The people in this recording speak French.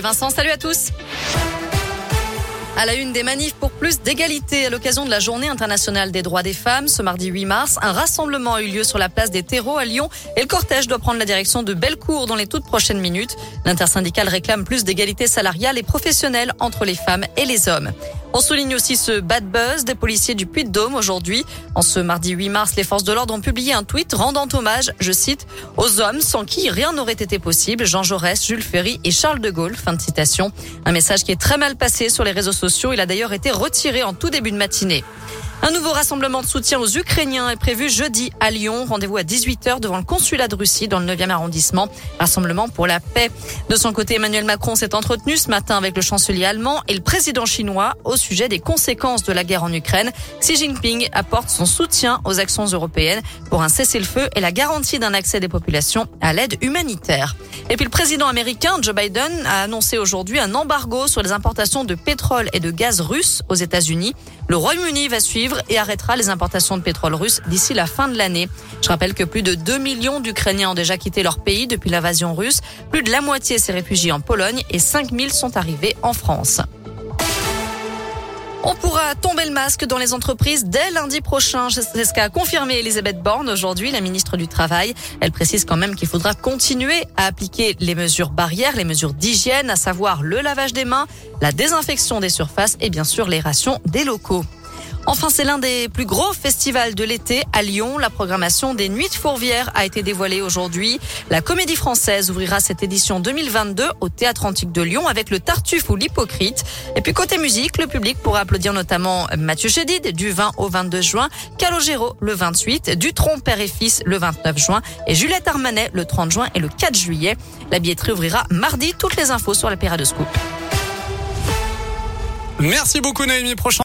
Vincent, salut à tous. À la une des manifs pour plus d'égalité à l'occasion de la Journée internationale des droits des femmes, ce mardi 8 mars, un rassemblement a eu lieu sur la place des terreaux à Lyon et le cortège doit prendre la direction de Bellecour dans les toutes prochaines minutes. L'intersyndicale réclame plus d'égalité salariale et professionnelle entre les femmes et les hommes. On souligne aussi ce bad buzz des policiers du Puy-de-Dôme aujourd'hui. En ce mardi 8 mars, les forces de l'ordre ont publié un tweet rendant hommage, je cite, aux hommes sans qui rien n'aurait été possible, Jean Jaurès, Jules Ferry et Charles de Gaulle. Fin de citation. Un message qui est très mal passé sur les réseaux sociaux. Il a d'ailleurs été retiré en tout début de matinée. Un nouveau rassemblement de soutien aux Ukrainiens est prévu jeudi à Lyon. Rendez-vous à 18h devant le consulat de Russie dans le 9e arrondissement. Rassemblement pour la paix. De son côté, Emmanuel Macron s'est entretenu ce matin avec le chancelier allemand et le président chinois au sujet des conséquences de la guerre en Ukraine. Xi Jinping apporte son soutien aux actions européennes pour un cessez-le-feu et la garantie d'un accès des populations à l'aide humanitaire. Et puis le président américain Joe Biden a annoncé aujourd'hui un embargo sur les importations de pétrole et de gaz russe aux États-Unis. Le Royaume-Uni va suivre et arrêtera les importations de pétrole russe d'ici la fin de l'année. Je rappelle que plus de 2 millions d'Ukrainiens ont déjà quitté leur pays depuis l'invasion russe. Plus de la moitié s'est réfugiée en Pologne et 5 000 sont arrivés en France. On pourra tomber le masque dans les entreprises dès lundi prochain. C'est ce qu'a confirmé Elisabeth Borne aujourd'hui, la ministre du Travail. Elle précise quand même qu'il faudra continuer à appliquer les mesures barrières, les mesures d'hygiène, à savoir le lavage des mains, la désinfection des surfaces et bien sûr les rations des locaux. Enfin, c'est l'un des plus gros festivals de l'été à Lyon. La programmation des Nuits de Fourvière a été dévoilée aujourd'hui. La Comédie Française ouvrira cette édition 2022 au Théâtre Antique de Lyon avec le Tartuffe ou l'Hypocrite. Et puis côté musique, le public pourra applaudir notamment Mathieu Chédid du 20 au 22 juin, Calogero le 28, Dutronc père et fils le 29 juin et Juliette Armanet le 30 juin et le 4 juillet. La billetterie ouvrira mardi. Toutes les infos sur la Scoop. Merci beaucoup Naomi. Prochain